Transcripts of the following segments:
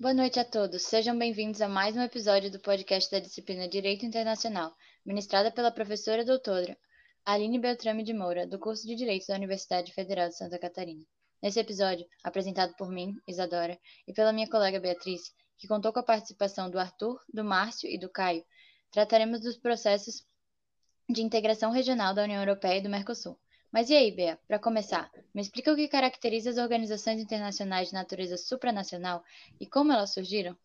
Boa noite a todos. Sejam bem-vindos a mais um episódio do podcast da disciplina Direito Internacional, ministrada pela professora doutora Aline Beltrame de Moura, do curso de Direito da Universidade Federal de Santa Catarina. Nesse episódio, apresentado por mim, Isadora, e pela minha colega Beatriz, que contou com a participação do Arthur, do Márcio e do Caio, trataremos dos processos de integração regional da União Europeia e do Mercosul. Mas e aí, Bea, para começar, me explica o que caracteriza as organizações internacionais de natureza supranacional e como elas surgiram?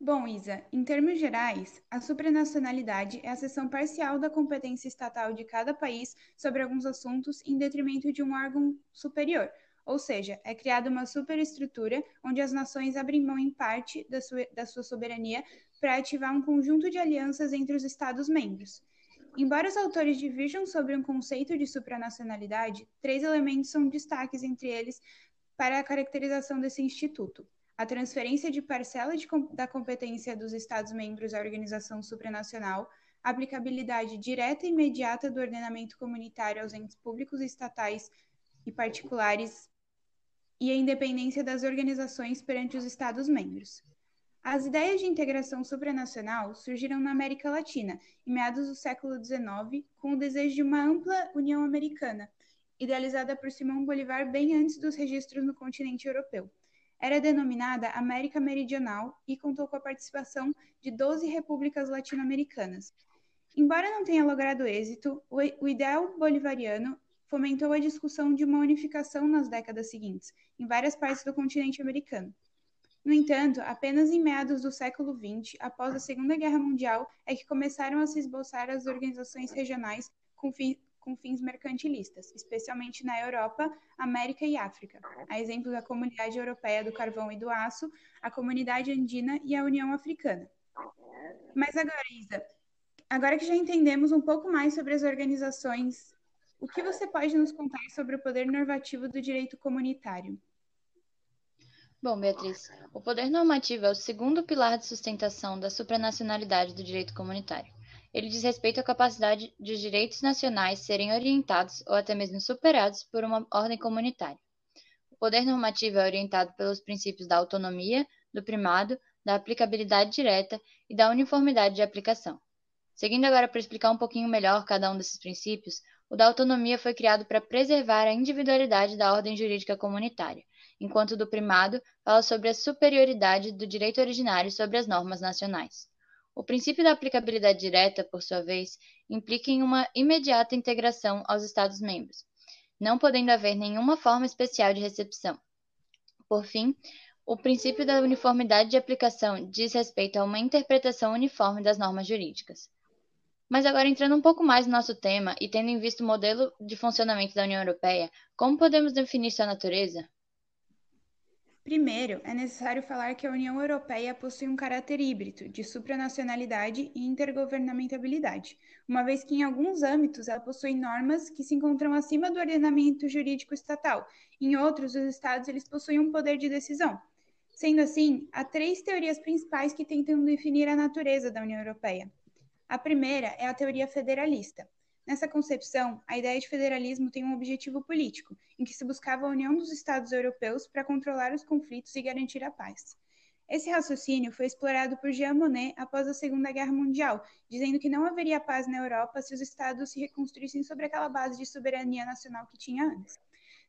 Bom, Isa, em termos gerais, a supranacionalidade é a seção parcial da competência estatal de cada país sobre alguns assuntos em detrimento de um órgão superior, ou seja, é criada uma superestrutura onde as nações abrem mão em parte da sua, da sua soberania para ativar um conjunto de alianças entre os Estados-membros. Embora os autores divirjam sobre um conceito de supranacionalidade, três elementos são destaques entre eles para a caracterização desse instituto: a transferência de parcela de, da competência dos Estados-membros à organização supranacional, a aplicabilidade direta e imediata do ordenamento comunitário aos entes públicos estatais e particulares e a independência das organizações perante os Estados-membros. As ideias de integração supranacional surgiram na América Latina, em meados do século XIX, com o desejo de uma ampla União Americana, idealizada por Simão Bolivar bem antes dos registros no continente europeu. Era denominada América Meridional e contou com a participação de 12 repúblicas latino-americanas. Embora não tenha logrado êxito, o ideal bolivariano fomentou a discussão de uma unificação nas décadas seguintes, em várias partes do continente americano. No entanto, apenas em meados do século XX, após a Segunda Guerra Mundial, é que começaram a se esboçar as organizações regionais com, fi com fins mercantilistas, especialmente na Europa, América e África, a exemplo da Comunidade Europeia do Carvão e do Aço, a Comunidade Andina e a União Africana. Mas agora, Isa, agora que já entendemos um pouco mais sobre as organizações, o que você pode nos contar sobre o poder normativo do direito comunitário? Bom, Beatriz, o poder normativo é o segundo pilar de sustentação da supranacionalidade do direito comunitário. Ele diz respeito à capacidade de direitos nacionais serem orientados ou até mesmo superados por uma ordem comunitária. O poder normativo é orientado pelos princípios da autonomia, do primado, da aplicabilidade direta e da uniformidade de aplicação. Seguindo agora para explicar um pouquinho melhor cada um desses princípios, o da autonomia foi criado para preservar a individualidade da ordem jurídica comunitária enquanto do primado fala sobre a superioridade do direito originário sobre as normas nacionais. O princípio da aplicabilidade direta, por sua vez, implica em uma imediata integração aos Estados-membros, não podendo haver nenhuma forma especial de recepção. Por fim, o princípio da uniformidade de aplicação diz respeito a uma interpretação uniforme das normas jurídicas. Mas agora entrando um pouco mais no nosso tema e tendo em vista o modelo de funcionamento da União Europeia, como podemos definir sua natureza? Primeiro, é necessário falar que a União Europeia possui um caráter híbrido de supranacionalidade e intergovernamentabilidade, uma vez que em alguns âmbitos ela possui normas que se encontram acima do ordenamento jurídico estatal, em outros os estados eles possuem um poder de decisão. Sendo assim, há três teorias principais que tentam definir a natureza da União Europeia. A primeira é a teoria federalista, Nessa concepção, a ideia de federalismo tem um objetivo político, em que se buscava a união dos Estados europeus para controlar os conflitos e garantir a paz. Esse raciocínio foi explorado por Jean Monnet após a Segunda Guerra Mundial, dizendo que não haveria paz na Europa se os Estados se reconstruíssem sobre aquela base de soberania nacional que tinha antes.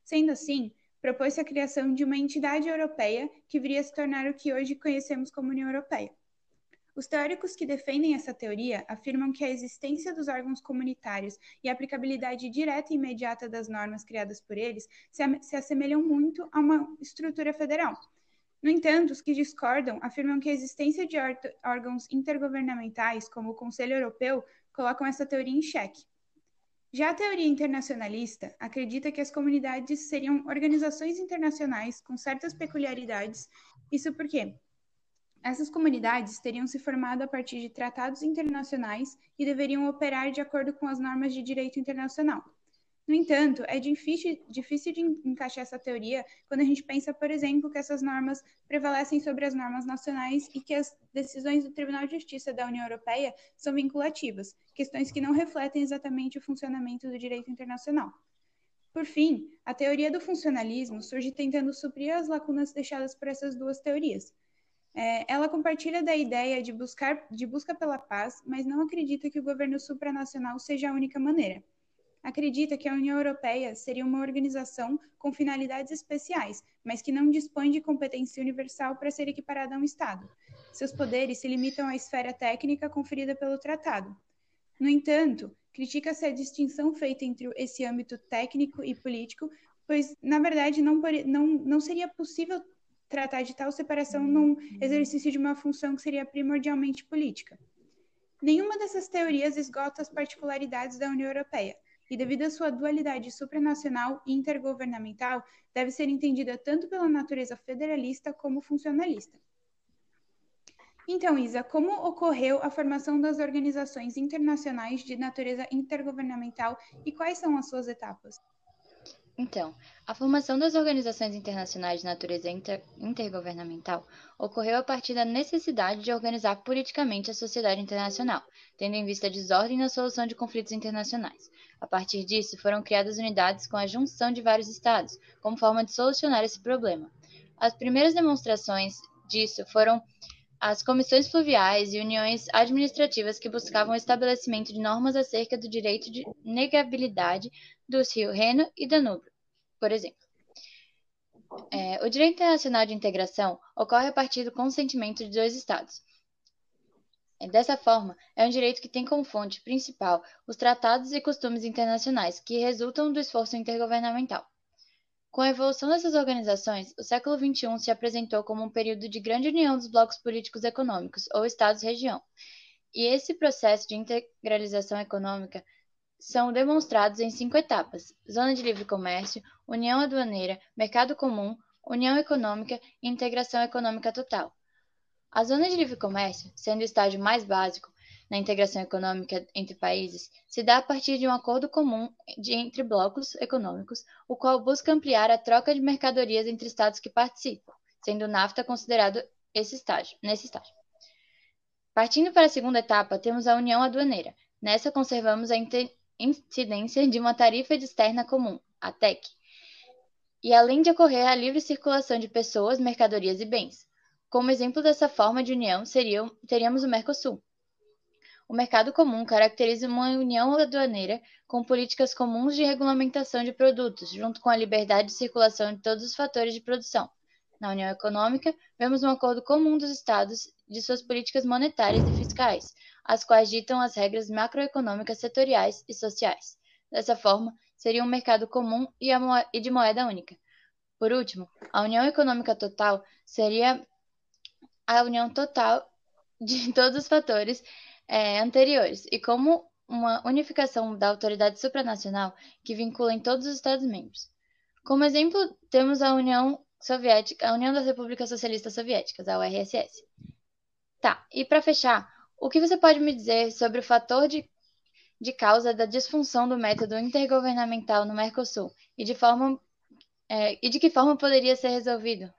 Sendo assim, propôs-se a criação de uma entidade europeia que viria a se tornar o que hoje conhecemos como União Europeia. Os teóricos que defendem essa teoria afirmam que a existência dos órgãos comunitários e a aplicabilidade direta e imediata das normas criadas por eles se, se assemelham muito a uma estrutura federal. No entanto, os que discordam afirmam que a existência de órgãos intergovernamentais, como o Conselho Europeu, colocam essa teoria em xeque. Já a teoria internacionalista acredita que as comunidades seriam organizações internacionais com certas peculiaridades. Isso porque essas comunidades teriam se formado a partir de tratados internacionais e deveriam operar de acordo com as normas de direito internacional. No entanto, é difícil, difícil de encaixar essa teoria quando a gente pensa, por exemplo, que essas normas prevalecem sobre as normas nacionais e que as decisões do Tribunal de Justiça da União Europeia são vinculativas, questões que não refletem exatamente o funcionamento do direito internacional. Por fim, a teoria do funcionalismo surge tentando suprir as lacunas deixadas por essas duas teorias. É, ela compartilha da ideia de, buscar, de busca pela paz, mas não acredita que o governo supranacional seja a única maneira. Acredita que a União Europeia seria uma organização com finalidades especiais, mas que não dispõe de competência universal para ser equiparada a um Estado. Seus poderes se limitam à esfera técnica conferida pelo tratado. No entanto, critica-se a distinção feita entre esse âmbito técnico e político, pois, na verdade, não, não, não seria possível tratar de tal separação num exercício de uma função que seria primordialmente política. Nenhuma dessas teorias esgota as particularidades da União Europeia, e devido à sua dualidade supranacional e intergovernamental, deve ser entendida tanto pela natureza federalista como funcionalista. Então, Isa, como ocorreu a formação das organizações internacionais de natureza intergovernamental e quais são as suas etapas? Então, a formação das organizações internacionais de natureza inter intergovernamental ocorreu a partir da necessidade de organizar politicamente a sociedade internacional, tendo em vista a desordem na solução de conflitos internacionais. A partir disso, foram criadas unidades com a junção de vários estados, como forma de solucionar esse problema. As primeiras demonstrações disso foram as comissões fluviais e uniões administrativas que buscavam o estabelecimento de normas acerca do direito de negabilidade dos rios Reno e Danúbio, por exemplo. É, o direito internacional de integração ocorre a partir do consentimento de dois Estados. É, dessa forma, é um direito que tem como fonte principal os tratados e costumes internacionais que resultam do esforço intergovernamental. Com a evolução dessas organizações, o século XXI se apresentou como um período de grande união dos blocos políticos econômicos, ou Estados-região. E esse processo de integralização econômica são demonstrados em cinco etapas: Zona de Livre Comércio, União Aduaneira, Mercado Comum, União Econômica e Integração Econômica Total. A Zona de Livre Comércio, sendo o estágio mais básico, na integração econômica entre países se dá a partir de um acordo comum de, entre blocos econômicos, o qual busca ampliar a troca de mercadorias entre estados que participam, sendo o NAFTA considerado esse estágio, nesse estágio. Partindo para a segunda etapa, temos a União Aduaneira. Nessa conservamos a incidência de uma tarifa externa comum, a TEC, e além de ocorrer a livre circulação de pessoas, mercadorias e bens. Como exemplo dessa forma de união, teríamos o Mercosul, o mercado comum caracteriza uma união aduaneira com políticas comuns de regulamentação de produtos, junto com a liberdade de circulação de todos os fatores de produção. Na União Econômica, vemos um acordo comum dos Estados de suas políticas monetárias e fiscais, as quais ditam as regras macroeconômicas setoriais e sociais. Dessa forma, seria um mercado comum e de moeda única. Por último, a União Econômica Total seria a união total de todos os fatores é, anteriores e como uma unificação da autoridade supranacional que vincula em todos os Estados-membros. Como exemplo, temos a União Soviética, a União das Repúblicas Socialistas Soviéticas, a URSS. Tá, e para fechar, o que você pode me dizer sobre o fator de, de causa da disfunção do método intergovernamental no Mercosul e de, forma, é, e de que forma poderia ser resolvido?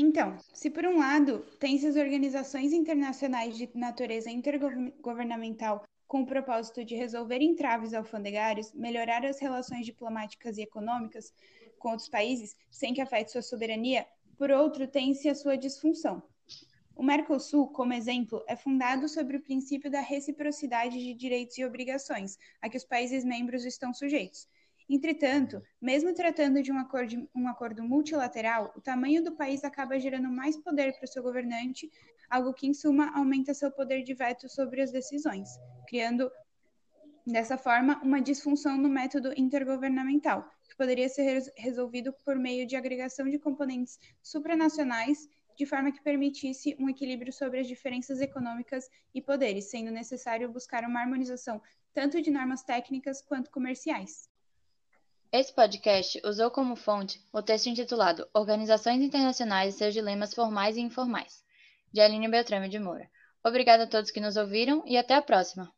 Então, se por um lado tem-se as organizações internacionais de natureza intergovernamental com o propósito de resolver entraves alfandegários, melhorar as relações diplomáticas e econômicas com outros países sem que afete sua soberania, por outro, tem-se a sua disfunção. O Mercosul, como exemplo, é fundado sobre o princípio da reciprocidade de direitos e obrigações a que os países membros estão sujeitos Entretanto, mesmo tratando de um acordo, um acordo multilateral, o tamanho do país acaba gerando mais poder para o seu governante, algo que, em suma, aumenta seu poder de veto sobre as decisões, criando, dessa forma, uma disfunção no método intergovernamental, que poderia ser resolvido por meio de agregação de componentes supranacionais de forma que permitisse um equilíbrio sobre as diferenças econômicas e poderes, sendo necessário buscar uma harmonização tanto de normas técnicas quanto comerciais. Esse podcast usou como fonte o texto intitulado Organizações Internacionais e seus dilemas formais e informais, de Aline Beltrame de Moura. Obrigada a todos que nos ouviram e até a próxima!